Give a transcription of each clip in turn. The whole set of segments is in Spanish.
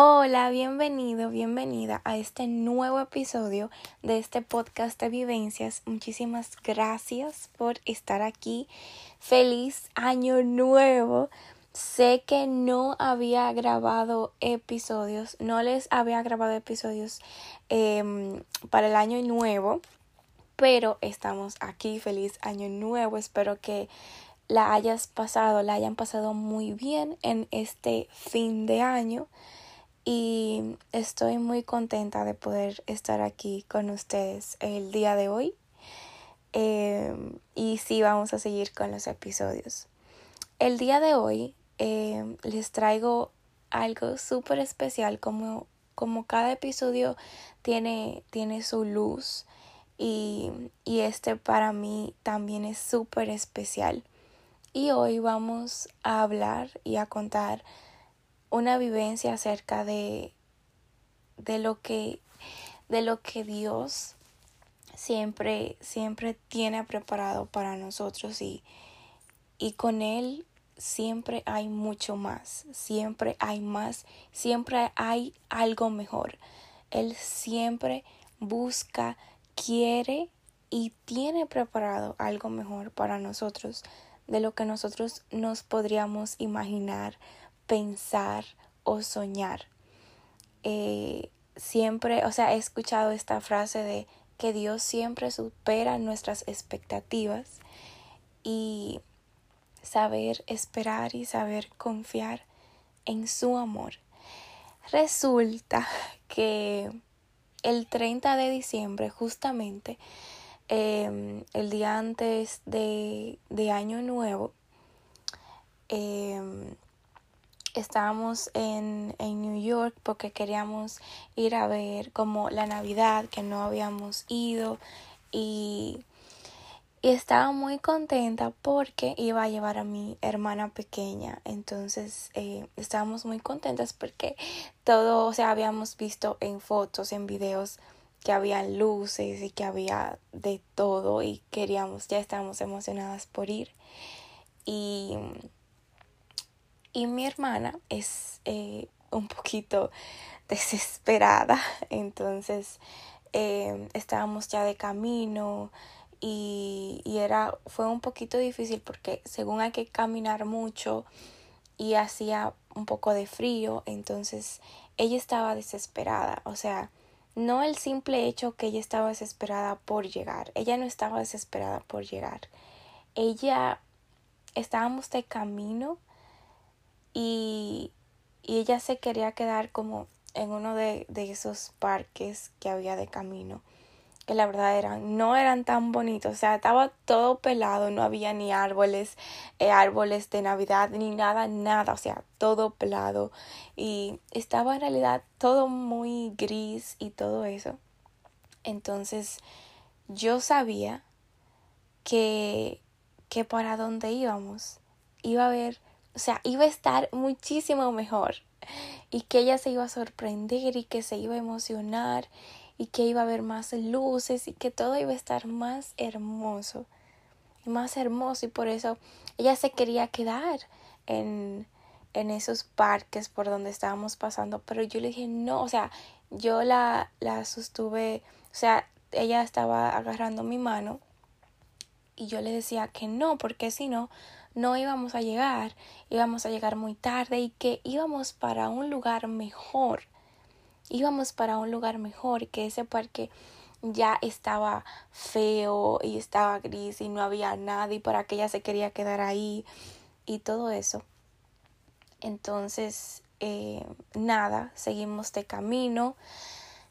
Hola, bienvenido, bienvenida a este nuevo episodio de este podcast de vivencias. Muchísimas gracias por estar aquí. Feliz año nuevo. Sé que no había grabado episodios, no les había grabado episodios em, para el año nuevo, pero estamos aquí. Feliz año nuevo. Espero que la hayas pasado, la hayan pasado muy bien en este fin de año y estoy muy contenta de poder estar aquí con ustedes el día de hoy. Em, y sí, vamos a seguir con los episodios. El día de hoy em, les traigo algo súper especial como, como cada episodio tiene, tiene su luz y, y este para mí también es súper especial. Y hoy vamos a hablar y a contar una vivencia acerca de, de lo que de lo que Dios siempre siempre tiene preparado para nosotros y y con él siempre hay mucho más, siempre hay más, siempre hay algo mejor. Él siempre busca, quiere y tiene preparado algo mejor para nosotros de lo que nosotros nos podríamos imaginar pensar o soñar. Eh, siempre, o sea, he escuchado esta frase de que Dios siempre supera nuestras expectativas y saber esperar y saber confiar en su amor. Resulta que el 30 de diciembre, justamente, em, el día antes de, de Año Nuevo, eh, estábamos en, en, New York porque queríamos ir a ver como la Navidad que no habíamos ido. Y, y estaba muy contenta porque iba a llevar a mi hermana pequeña. Entonces eh, estábamos muy contentas porque todo o sea habíamos visto en fotos en videos que había luces y que había de todo y queríamos ya estábamos emocionadas por ir. Y y mi hermana es eh, un poquito desesperada, entonces eh, estábamos ya de camino y, y, era fue un poquito difícil porque según hay que caminar mucho y hacía un poco de frío, entonces ella estaba desesperada, o sea, no el simple hecho que ella estaba desesperada por llegar, ella no estaba desesperada por llegar, ella estábamos de camino y, y ella se quería quedar como en uno de, de, esos parques que había de camino que la verdad eran no eran tan bonitos o sea estaba todo pelado no había ni árboles eh, árboles de navidad ni nada nada o sea todo pelado y estaba en realidad todo muy gris y todo eso. Entonces yo sabía que que para dónde íbamos iba a haber o sea, iba a estar muchísimo mejor. Y que ella se iba a sorprender y que se iba a emocionar y que iba a haber más luces y que todo iba a estar más hermoso, más hermoso. Y por eso ella se quería quedar en, en esos parques por donde estábamos pasando, pero yo le dije no, o sea, yo la, la sostuve, o sea, ella estaba agarrando mi mano y yo le decía que no, porque si no, no íbamos a llegar, íbamos a llegar muy tarde y que íbamos para un lugar mejor. Íbamos para un lugar mejor, que ese parque ya estaba feo y estaba gris y no había nada y para que ella se quería quedar ahí y todo eso. Entonces, eh, nada, seguimos de camino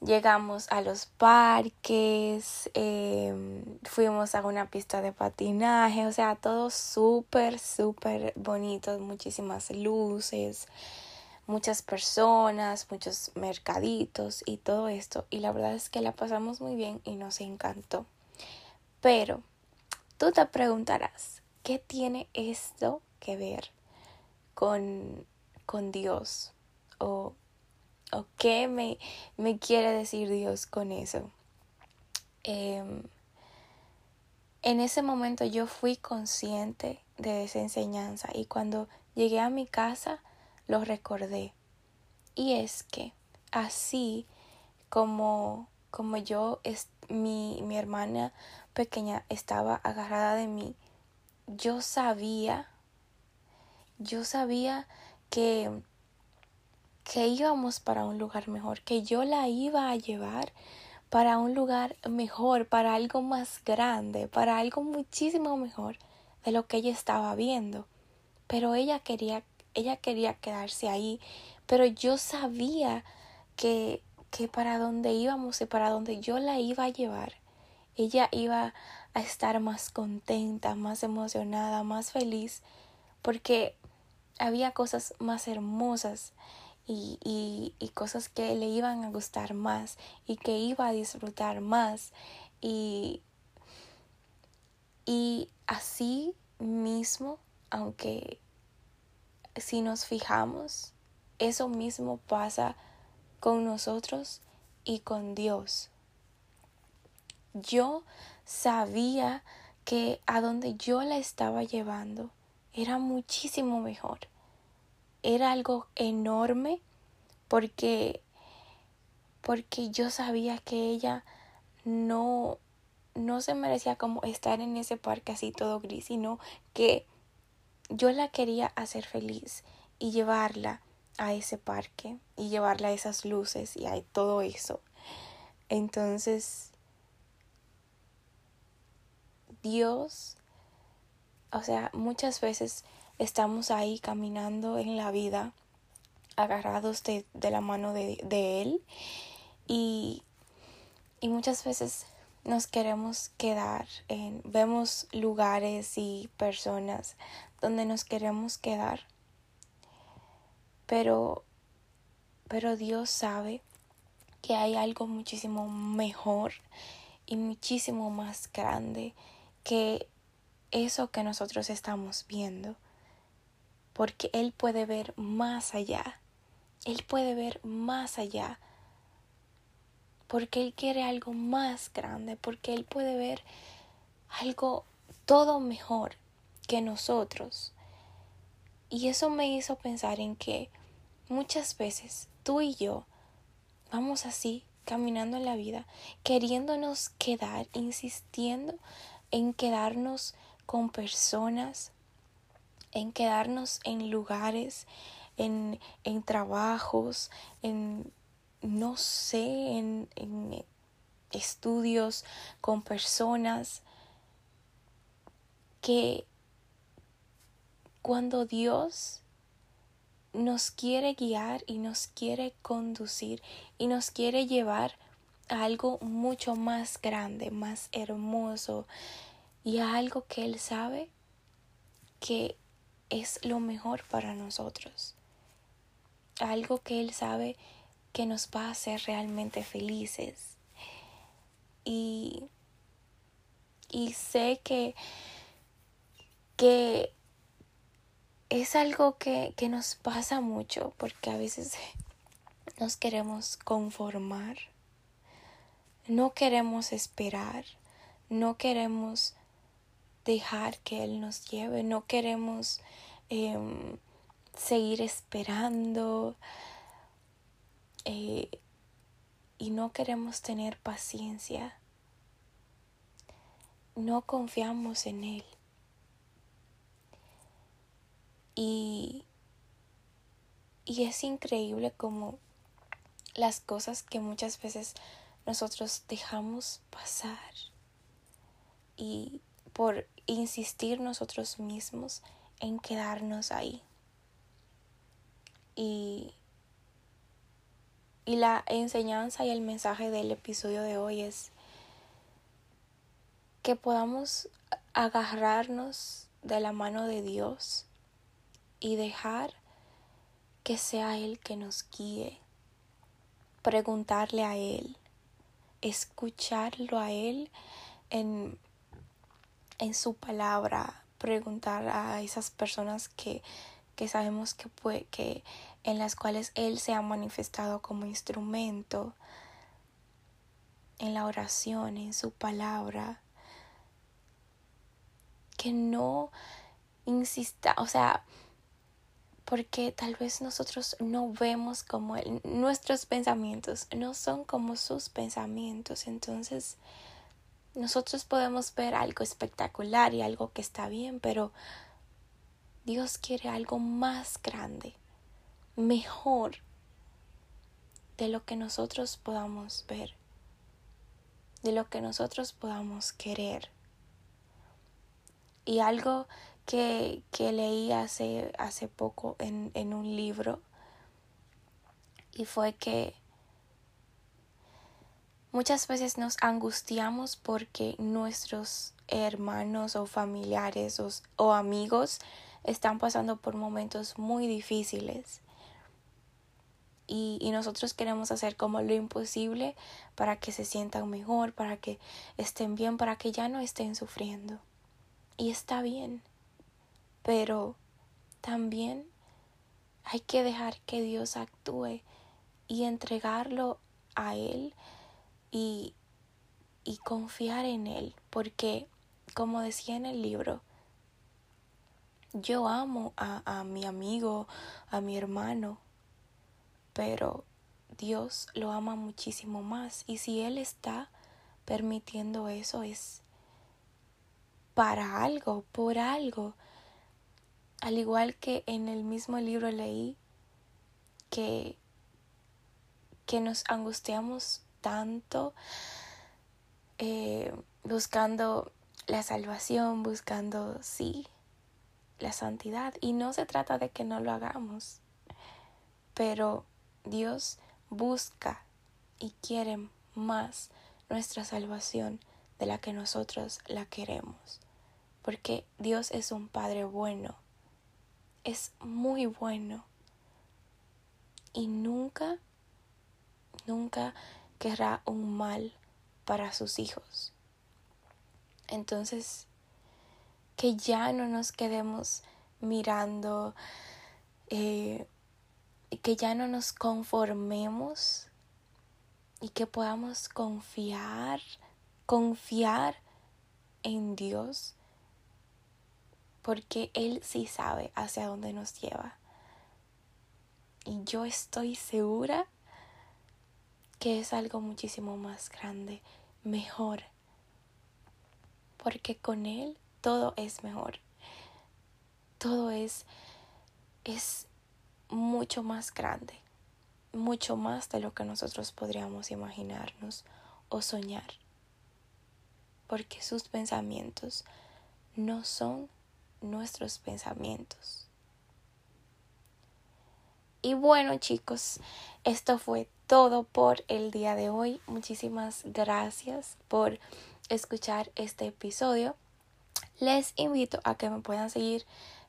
llegamos a los parques, eh, fuimos a una pista de patinaje, o sea, todo súper, súper bonito, muchísimas luces, muchas personas, muchos mercaditos y todo esto. Y la verdad es que la pasamos muy bien y nos encantó. Pero tú te preguntarás, ¿qué tiene esto que ver con, con Dios? O ¿O qué me, me quiere decir Dios con eso? Em, en ese momento yo fui consciente de esa enseñanza y cuando llegué a mi casa lo recordé Y es que así como, como yo, es, mi, mi hermana pequeña estaba agarrada de mí, yo sabía, yo sabía que, que íbamos para un lugar mejor, que yo la iba a llevar para un lugar mejor, para algo más grande, para algo muchísimo mejor de lo que ella estaba viendo. Pero ella quería, ella quería quedarse ahí, pero yo sabía que, que para donde íbamos y para donde yo la iba a llevar, ella iba a estar más contenta, más emocionada, más feliz, porque había cosas más hermosas y, y, y, cosas que le iban a gustar más y que iba a disfrutar más y, y así mismo, aunque si nos fijamos, eso mismo pasa con nosotros y con Dios. Yo sabía que a donde yo la estaba llevando era muchísimo mejor. Era algo enorme porque porque yo sabía que ella no no se merecía como estar en ese parque así todo gris, sino que yo la quería hacer feliz y llevarla a ese parque y llevarla a esas luces y a todo eso. Entonces, Dios, o sea, muchas veces estamos ahí caminando en la vida, agarrados de, de la mano de, de Él y, y muchas veces nos queremos quedar en, vemos lugares y personas donde nos queremos quedar. Pero, pero Dios sabe que hay algo muchísimo mejor y muchísimo más grande que eso que nosotros estamos viendo. Porque Él puede ver más allá. Él puede ver más allá porque Él quiere algo más grande, porque Él puede ver algo todo mejor que nosotros. Y eso me hizo pensar en que muchas veces tú y yo vamos así, caminando en la vida, queriéndonos quedar, insistiendo en quedarnos con personas, en quedarnos en lugares, en, en trabajos, en no sé, en, estudios con personas que cuando Dios nos quiere guiar y nos quiere conducir y nos quiere llevar a algo mucho más grande, más hermoso y a algo que Él sabe que es lo mejor para nosotros. Algo que Él sabe que nos va a hacer realmente felices. Y, y sé que, que es algo que, que nos pasa mucho porque a veces nos queremos conformar, no queremos esperar, no queremos dejar que Él nos lleve, no queremos em, seguir esperando, eh, y no queremos tener paciencia, no confiamos en Él. Y, y es increíble como las cosas que muchas veces nosotros dejamos pasar. Y por insistir nosotros mismos en quedarnos ahí. Y y la enseñanza y el mensaje del episodio de hoy es que podamos agarrarnos de la mano de Dios y dejar que sea Él que nos guíe, preguntarle a Él, escucharlo a Él en, en su palabra, preguntar a esas personas que, que sabemos que, puede, que en las cuales Él se ha manifestado como instrumento en la oración, en su palabra. Que no insista, o sea, porque tal vez nosotros no vemos como nuestros pensamientos, no son como sus pensamientos. Entonces, nosotros podemos ver algo espectacular y algo que está bien, pero Dios quiere algo más grande, mejor de lo que nosotros podamos ver, de lo que nosotros podamos querer. Y algo que, leí hace, hace poco en, en un libro y fue que muchas veces nos angustiamos porque nuestros hermanos o familiares o, amigos están pasando por momentos muy difíciles. Y, y, nosotros queremos hacer como lo imposible para que se sientan mejor, para que estén bien, para que ya no estén sufriendo. Y está bien pero también hay que dejar que Dios actúe y entregarlo a Él y, y confiar en Él, porque como decía en el libro, yo amo a, a mi amigo, a mi hermano, pero Dios lo ama muchísimo más y si Él está permitiendo eso es para algo, por algo. Al igual que en el mismo libro leí que, que nos angustiamos tanto eh, buscando la salvación, buscando, sí, la santidad. Y no se trata de que no lo hagamos, pero Dios busca y quiere más nuestra salvación de la que nosotros la queremos. Porque Dios es un Padre bueno es muy bueno y nunca, nunca querrá un mal para sus hijos. Entonces, que ya no nos quedemos mirando, eh, que ya no nos conformemos y que podamos confiar, confiar en Dios porque Él sí sabe hacia dónde nos lleva. Y yo estoy segura que es algo muchísimo más grande, mejor, porque con Él todo es mejor, todo es, es mucho más grande, mucho más de lo que nosotros podríamos imaginarnos o soñar, porque sus pensamientos no son nuestros pensamientos. Y bueno chicos, esto fue todo por el día de hoy. Muchísimas gracias por escuchar este episodio. Les invito a que me puedan seguir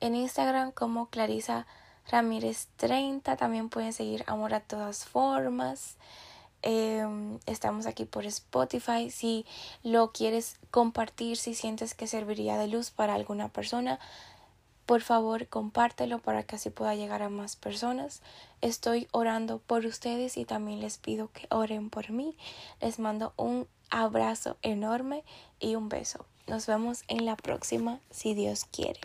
en Instagram como Clarisa Ramírez 30. También pueden seguir Amor a todas formas. Em, estamos aquí por Spotify. Si lo quieres compartir, si sientes que serviría de luz para alguna persona, por favor compártelo para que así pueda llegar a más personas. Estoy orando por ustedes y también les pido que oren por mí. Les mando un abrazo enorme y un beso. Nos vemos en la próxima si Dios quiere.